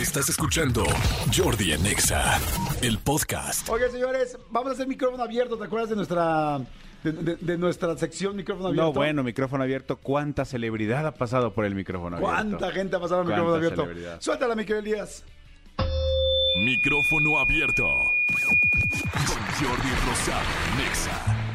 Estás escuchando Jordi en Exa, el podcast. Oye, señores, vamos a hacer micrófono abierto. ¿Te acuerdas de nuestra de, de- de nuestra sección micrófono abierto? No, bueno, micrófono abierto. ¿Cuánta celebridad ha pasado por el micrófono abierto? ¿Cuánta gente ha pasado el micrófono ¿Cuánta abierto? celebridad? Suéltala, mi querido Elías. Micrófono abierto. Con Jordi Rosado, Nexa.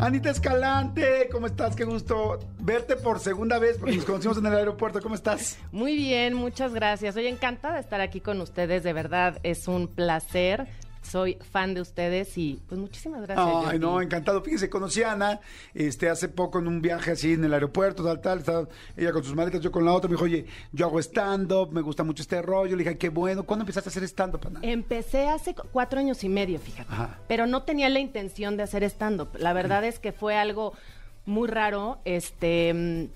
Anita Escalante, ¿cómo estás? Qué gusto verte por segunda vez porque nos conocimos en el aeropuerto. ¿Cómo estás? Muy bien, muchas gracias. Soy encantada de estar aquí con ustedes, de verdad, es un placer. Soy fan de ustedes y pues muchísimas gracias. Ay, Jordi. no, encantado. Fíjese, conocí a Ana este, hace poco en un viaje así en el aeropuerto, tal, tal. Estaba ella con sus maletas, yo con la otra. Me dijo, oye, yo hago stand-up, me gusta mucho este rollo. Le dije, qué bueno. ¿Cuándo empezaste a hacer stand-up, Ana? Empecé hace cu- cuatro años y medio, fíjate. Ajá. Pero no tenía la intención de hacer stand-up. La verdad es que fue algo muy raro. Este.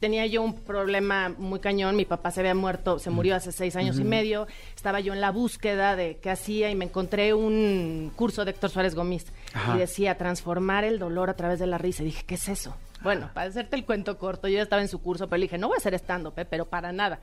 Tenía yo un problema muy cañón, mi papá se había muerto, se murió hace seis años y medio, estaba yo en la búsqueda de qué hacía y me encontré un curso de Héctor Suárez Gómez Ajá. y decía transformar el dolor a través de la risa. Y dije, ¿qué es eso? Bueno, para hacerte el cuento corto, yo ya estaba en su curso, pero le dije, no voy a hacer stand-up, ¿eh? pero para nada.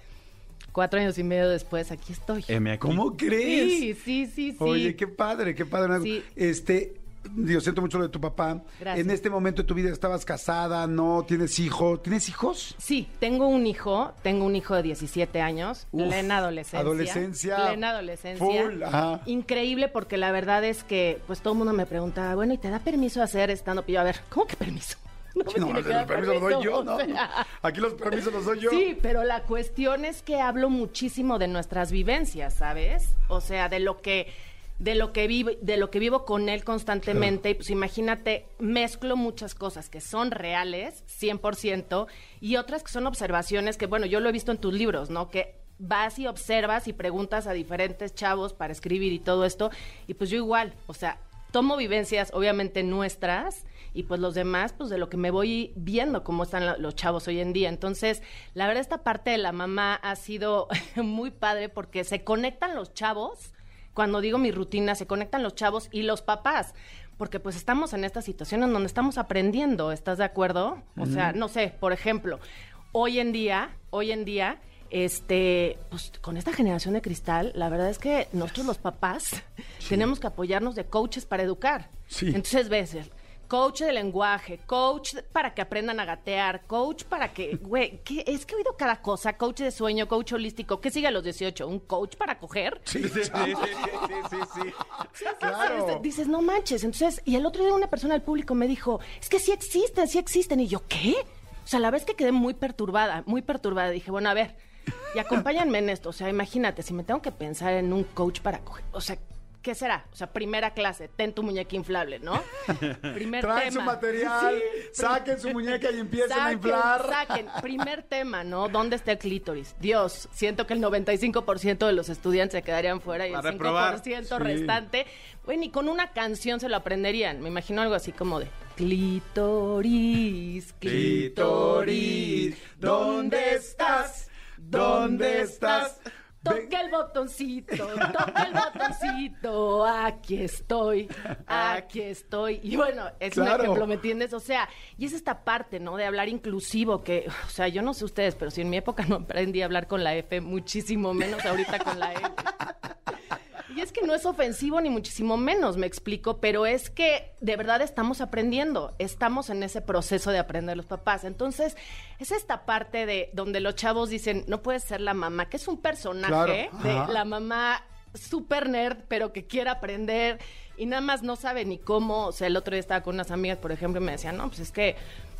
Cuatro años y medio después, aquí estoy. ¿Cómo crees? Sí, sí, sí, sí. Oye, qué padre, qué padre. Sí. Este, Dios, siento mucho lo de tu papá. Gracias. En este momento de tu vida estabas casada, no tienes hijo. ¿Tienes hijos? Sí, tengo un hijo, tengo un hijo de 17 años, Uf, plena adolescencia. adolescencia. Plena adolescencia. Full, ajá. Increíble porque la verdad es que pues todo el mundo me preguntaba, bueno, ¿y te da permiso hacer stand up? Y yo, a ver, ¿cómo que permiso? No, No, dar permisos los doy yo, permiso, ¿no? o sea. Aquí los permisos los doy yo. Sí, pero la cuestión es que hablo muchísimo de nuestras vivencias, ¿sabes? O sea, de lo que de lo que vivo, de lo que vivo con él constantemente y pues imagínate, mezclo muchas cosas que son reales, 100%, y otras que son observaciones que bueno, yo lo he visto en tus libros, ¿no? Que vas y observas y preguntas a diferentes chavos para escribir y todo esto, y pues yo igual, o sea, tomo vivencias obviamente nuestras y pues los demás pues de lo que me voy viendo cómo están los chavos hoy en día. Entonces, la verdad esta parte de la mamá ha sido muy padre porque se conectan los chavos, cuando digo mi rutina, se conectan los chavos y los papás. Porque pues estamos en esta situación en donde estamos aprendiendo, ¿estás de acuerdo? O sea, no sé, por ejemplo, hoy en día, hoy en día, este, pues con esta generación de cristal, la verdad es que nosotros los papás tenemos que apoyarnos de coaches para educar. Sí. Entonces ves, coach de lenguaje, coach para que aprendan a gatear, coach para que, güey, ¿qué? es que he oído cada cosa, coach de sueño, coach holístico, ¿qué sigue a los 18? ¿Un coach para coger? Sí, Sí, sí, sí, sí, sí. Sí, Claro. entonces, dices, no manches. Entonces, y el otro día una persona del público me dijo, es que sí existen, sí existen. Y yo, ¿qué? O sea, la vez que quedé muy perturbada, muy perturbada, dije, bueno, a ver, y acompáñenme en esto. O sea, imagínate, si me tengo que pensar en un coach para coger, o sea, ¿qué será? O sea, primera clase, ten tu muñeca inflable, ¿no? Primer Traen su material, Sí, saquen su muñeca y empiecen a inflar. Saquen. Primer tema, ¿no? ¿Dónde está el clítoris? Dios, siento que el 95% de los estudiantes se quedarían fuera y el A reprobar. 5% Sí. restante. Bueno, y con una canción se lo aprenderían. Me imagino algo así como de clítoris, clítoris, ¿dónde estás? ¿Dónde estás? Toca el botoncito, toca el botoncito, aquí estoy, aquí estoy. Y bueno, es Claro. un ejemplo, ¿me entiendes? O sea, y es esta parte, ¿no? De hablar inclusivo, que, o sea, yo no sé ustedes, pero si en mi época no aprendí a hablar con la F, muchísimo menos ahorita con la E. Y es que no es ofensivo ni muchísimo menos, me explico, pero es que de verdad estamos aprendiendo, estamos en ese proceso de aprender los papás. Entonces, es esta parte de donde los chavos dicen, no puedes ser la mamá, que es un personaje Claro, de la mamá super nerd, pero que quiere aprender y nada más no sabe ni cómo. O sea, el otro día estaba con unas amigas, por ejemplo, y me decían, no, pues es que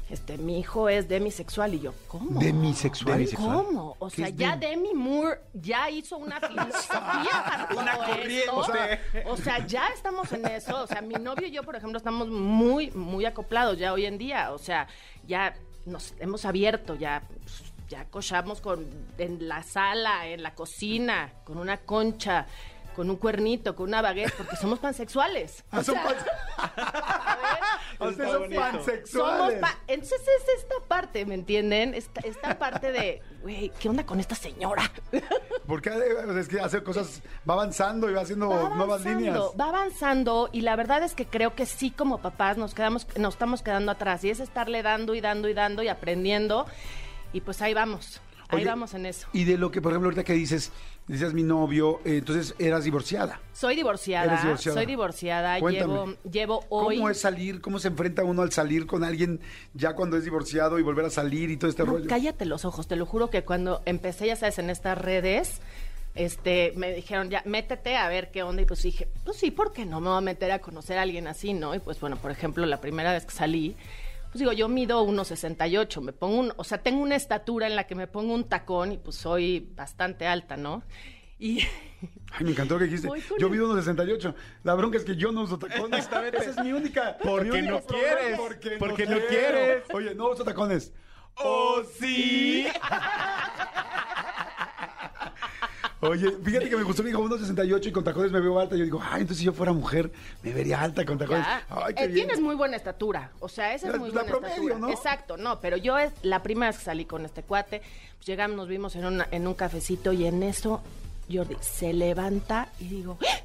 este, mi hijo es demisexual. Y yo, ¿cómo? ¿Demisexual? Demisexual. ¿Cómo? O ¿Qué sea, ya dem- Demi Moore ya hizo una filosofía para todo Una corriente. O sea, o sea, ya estamos en eso. O sea, mi novio y yo, por ejemplo, estamos muy, muy acoplados ya hoy en día. O sea, ya nos hemos abierto, ya, pues, ya cochamos con, en la sala, en la cocina, con una concha, con un cuernito, con una baguette, porque somos pansexuales. Ah, sea, pan- a ver, Ustedes son bonito. somos pansexuales. pa- Entonces es esta parte, ¿me entienden? Esta, esta parte de, güey, ¿qué onda con esta señora? Porque eh, es que hace cosas, va avanzando y va haciendo Va nuevas avanzando, líneas. Va avanzando y la verdad es que creo que sí como papás nos quedamos, nos estamos quedando atrás y es estarle dando y dando y dando y aprendiendo y pues ahí vamos. Ahí vamos en eso. Y de lo que, por ejemplo, ahorita que dices, dices mi novio, eh, entonces eras divorciada. Soy divorciada, soy divorciada, Cuéntame. llevo, llevo hoy... ¿Cómo es salir? ¿Cómo se enfrenta uno al salir con alguien ya cuando es divorciado y volver a salir y todo este No, rollo? cállate los ojos, te lo juro que cuando empecé, ya sabes, en estas redes, este, me dijeron, ya, métete a ver qué onda. Y pues dije, pues sí, ¿por qué no me voy a meter a conocer a alguien así, no? Y pues bueno, por ejemplo, la primera vez que salí, pues digo, yo mido 1,68, me pongo un, o sea, tengo una estatura en la que me pongo un tacón y pues soy bastante alta, ¿no? Y Ay, me encantó lo que dijiste. Yo mido unos 68. La bronca es que yo no uso tacones. Esa es mi única. Porque mi único no problema, quieres, Porque, porque no, no quiero. quieres. Oye, no uso tacones. ¡Oh, sí! Oye, fíjate que me gustó, me dijo 1.68 y con tacones me veo alta. Yo digo, ay, entonces si yo fuera mujer, me vería alta con tacones. Ay, qué Eh, bien. Tienes muy buena estatura. O sea, esa es muy la buena promedio, estatura. ¿no? Exacto, no, pero yo es la primera vez que salí con este cuate. Pues llegamos, nos vimos en, una- en un cafecito y en eso Jordi se levanta y digo, ¡Ah!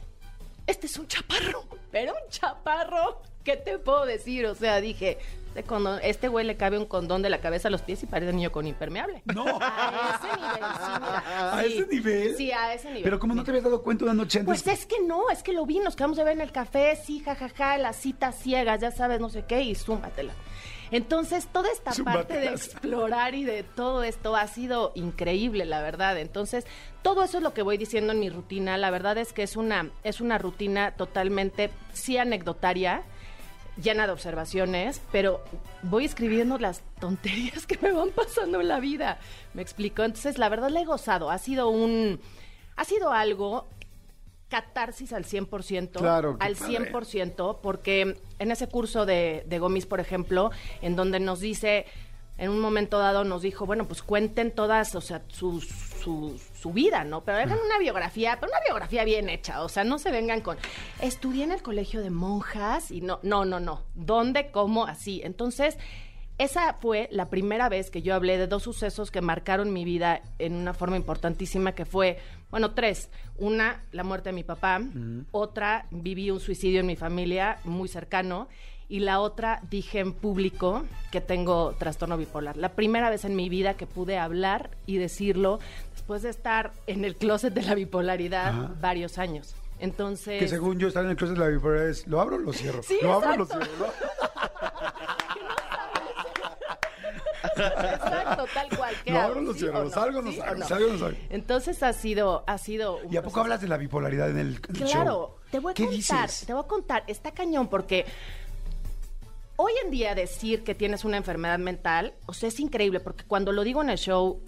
este es un chaparro, pero un chaparro. ¿Qué te puedo decir? O sea, dije, este, condón- este güey le cabe un condón de la cabeza a los pies y parece niño con impermeable. No. A ese nivel, sí, mira. ¿A Sí. ese nivel? Sí, a ese nivel. Pero como no te habías dado cuenta una noche antes. Pues es que no, es que lo vi, nos quedamos a ver en el café, sí, jajaja, las citas ciegas, ya sabes, no sé qué, y súmatela. Entonces, toda esta parte de explorar y de todo esto ha sido increíble, la verdad. Entonces, todo eso es lo que voy diciendo en mi rutina. La verdad es que es una, es una rutina totalmente, sí, anecdotaria, llena de observaciones, pero voy escribiendo las tonterías que me van pasando en la vida. ¿Me explico? Entonces, la verdad la he gozado. Ha sido un... Ha sido algo catarsis al 100%, Claro, al padre. 100%, porque en ese curso de, de Gomis, por ejemplo, en donde nos dice, en un momento dado nos dijo, bueno, pues cuenten todas, o sea, su, su, su vida, ¿no? Pero hagan una biografía, pero una biografía bien hecha, o sea, no se vengan con, estudié en el colegio de monjas y no, no, no, no, ¿dónde, cómo, así? Entonces... Esa fue la primera vez que yo hablé de dos sucesos que marcaron mi vida en una forma importantísima, que fue, bueno, tres. Una, la muerte de mi papá. Otra, viví un suicidio en mi familia muy cercano. Y la otra, dije en público que tengo trastorno bipolar. La primera vez en mi vida que pude hablar y decirlo después de estar en el closet de la bipolaridad varios años. Entonces... Que según yo estar en el closet de la bipolaridad es, ¿lo abro o lo cierro? Sí, ¿Lo abro o lo cierro? ¿no? Exacto, tal cual. ¿Qué ¿Lo hago? abro o lo ¿Sí no ¿Sí salgo? ¿Salgo o no salgo? Entonces ha sido, ha sido. un ¿Y a poco proceso. hablas de la bipolaridad en el, el show? Claro, te voy a ¿Qué contar, dices? te voy a contar, está cañón porque hoy en día decir que tienes una enfermedad mental, o sea, es increíble porque cuando lo digo en el show,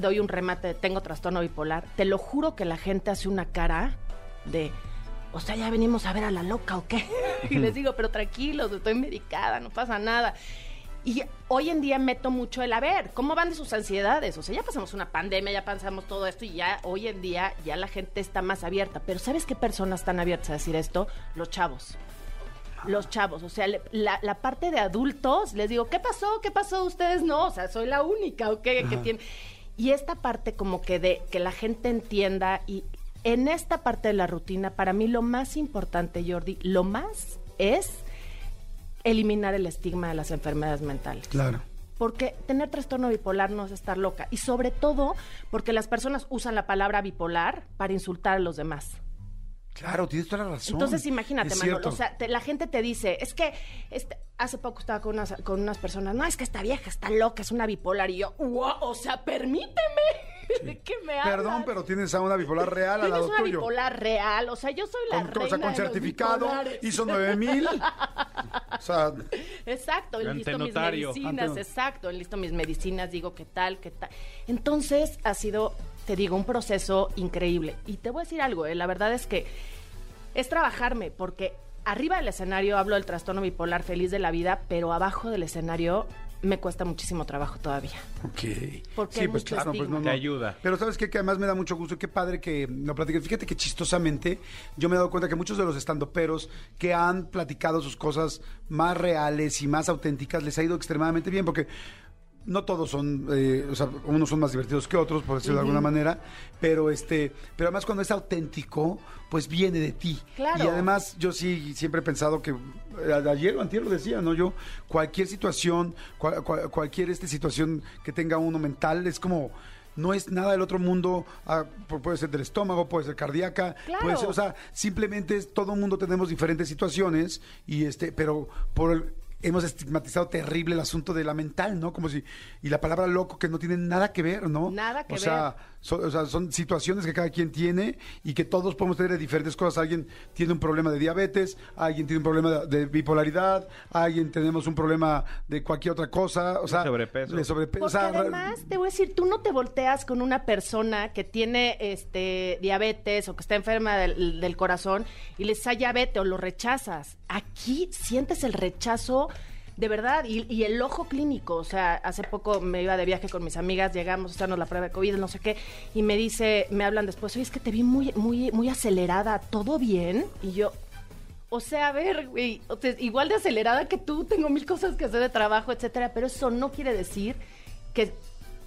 doy un remate, tengo trastorno bipolar, te lo juro que la gente hace una cara de, o sea, ya venimos a ver a la loca o qué. y les digo, pero tranquilos, estoy medicada, no pasa nada. Y hoy en día meto mucho el a ver, ¿cómo van de sus ansiedades? O sea, ya pasamos una pandemia, ya pasamos todo esto y ya hoy en día ya la gente está más abierta. Pero ¿sabes qué personas están abiertas a decir esto? Los chavos. Los chavos, o sea, la, la parte de adultos, les digo, ¿qué pasó? ¿Qué pasó? Ustedes no, o sea, soy la única, ¿ok? Que tiene... Y esta parte como que de que la gente entienda y en esta parte de la rutina, para mí lo más importante, Jordi, lo más es eliminar el estigma de las enfermedades mentales. Claro. Porque tener trastorno bipolar no es estar loca. Y sobre todo porque las personas usan la palabra bipolar para insultar a los demás. Claro, tienes toda la razón. Entonces imagínate, Manolo, o sea, te- la gente te dice, es que este, hace poco estaba con unas, con unas personas, no, es que esta vieja está loca, es una bipolar, y yo, "Guau, o sea, permíteme, ¿de qué me hablas? Perdón, pero tienes a una bipolar real al Tienes lado una tuyo. bipolar real, o sea, yo soy la Con, reina o sea, con de certificado, hizo 9000. O sea, Exacto, Ante listo mis medicinas, Ante- exacto, listo mis medicinas, digo qué tal, qué tal. Entonces ha sido, te digo, un proceso increíble. Y te voy a decir algo, eh, la verdad es que es trabajarme, porque arriba del escenario hablo del trastorno bipolar feliz de la vida, pero abajo del escenario me cuesta muchísimo trabajo todavía. ok. Porque sí, pues claro, pues no, no. Te ayuda. Pero sabes qué? que además me da mucho gusto, qué padre que lo platiques. Fíjate que chistosamente yo me he dado cuenta que muchos de los estandoperos que han platicado sus cosas más reales y más auténticas les ha ido extremadamente bien porque no todos son, eh, o sea, unos son más divertidos que otros, por decirlo de alguna manera, pero este, pero además cuando es auténtico, pues viene de ti. Claro. Y además yo sí siempre he pensado que eh, ayer o antier lo decía, ¿no? Yo cualquier situación, cual- cual- cualquier este situación que tenga uno mental es como no es nada del otro mundo, ah, pu- puede ser del estómago, puede ser cardíaca, Claro. puede ser, o sea, simplemente es- todo el mundo tenemos diferentes situaciones y este, pero por el- hemos estigmatizado terrible el asunto de la mental, ¿no? Como si y la palabra loco que no tiene nada que ver, ¿no? Nada que o sea, so- o sea, son situaciones que cada quien tiene y que todos podemos tener de diferentes cosas. Alguien tiene un problema de diabetes, alguien tiene un problema de, de bipolaridad, alguien tenemos un problema de cualquier otra cosa, o sea, sobrepeso. de sobrepeso. o Porque sea, re- además, te voy a decir, tú no te volteas con una persona que tiene este diabetes o que está enferma del, del corazón y le dices, "Ay, diabetes o lo rechazas. Aquí sientes el rechazo de verdad y, y el ojo clínico. O sea, hace poco me iba de viaje con mis amigas, llegamos a hacernos la prueba de COVID, no sé qué, y me dice, me hablan después, oye, es que te vi muy, muy, muy acelerada, ¿todo bien? Y yo, o sea, a ver, güey, igual de acelerada que tú, tengo mil cosas que hacer de trabajo, etcétera, pero eso no quiere decir que,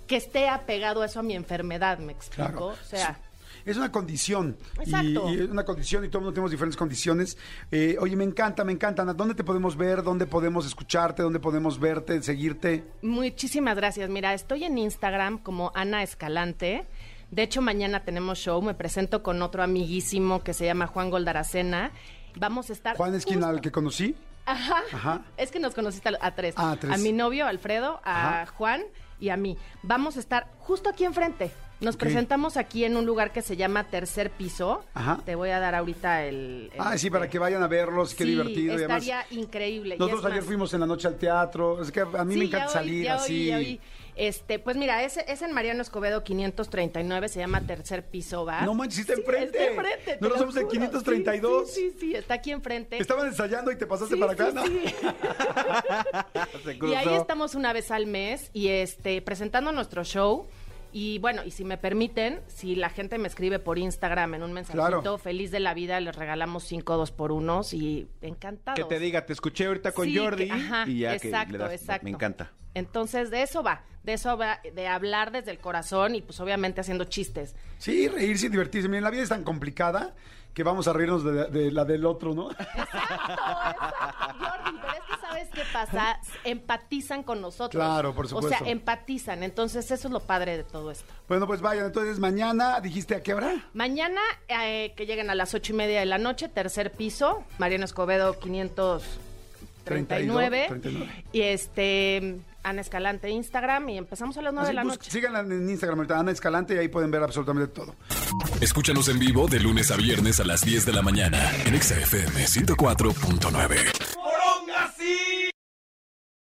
que esté apegado a eso a mi enfermedad, ¿me explico? Claro. O sea, Es una condición. Y, Exacto. y es una condición y todos mundo tenemos diferentes condiciones. Eh, oye, me encanta, me encanta. Ana, ¿Dónde te podemos ver? ¿Dónde podemos escucharte? ¿Dónde podemos verte, seguirte? muchísimas gracias. Mira, estoy en Instagram como Ana Escalante. De hecho, mañana tenemos show. Me presento con otro amiguísimo que se llama Juan Goldaracena. Vamos a estar. Juan es quien al que conocí. Ajá. Ajá. Es que nos conociste a, a tres. Ah, a tres. A mi novio, Alfredo, a Ajá. Juan y a mí. Vamos a estar justo aquí enfrente. Nos presentamos aquí en un lugar que se llama Tercer Piso. Ajá. Te voy a dar ahorita el... el- Ah, sí, para que vayan a verlos, qué Sí, divertido. y estaría increíble. Y nosotros es ayer más- fuimos en la noche al teatro. Es que a mí Sí, me encanta ya salir ya así. ya oí. Este, pues mira, es, es en Mariano Escobedo 539, se llama Tercer Piso Bar. No manches, sí está Sí, enfrente. Está enfrente. te Nosotros lo somos el juro. 532. Sí, sí, sí, está aquí enfrente. Estaban ensayando y te pasaste Sí, para acá, sí, ¿no? sí. Se Y ahí estamos una vez al mes y este presentando nuestro show. Y bueno, y si me permiten, si la gente me escribe por Instagram en un mensajito, Claro. feliz de la vida, les regalamos cinco dos por unos y encantados. Que te diga, te escuché ahorita con Sí, Jordi que- ajá, y ya exacto, que le das, exacto. me encanta. Entonces, de eso va, de eso va, de hablar desde el corazón y pues obviamente haciendo chistes. Sí, reírse y divertirse. Miren, la vida es tan complicada que vamos a reírnos de, de la del otro, ¿no? Exacto, exacto, Jordi, pero es que sabes qué pasa, empatizan con nosotros. Claro, por O supuesto. sea, empatizan, entonces eso es lo padre de todo esto. Bueno, pues vayan. Entonces, mañana, ¿dijiste a qué hora? Mañana, eh, que lleguen a las ocho y media de la noche, tercer piso, Mariano Escobedo 539. 39. Y este, Ana Escalante Instagram y empezamos a las nueve Así, de la bus- noche. síganla en Instagram, ahorita, Ana Escalante, y ahí pueden ver absolutamente todo. Escúchanos en vivo de lunes a viernes a las 10 de la mañana en Exa FM 104.9.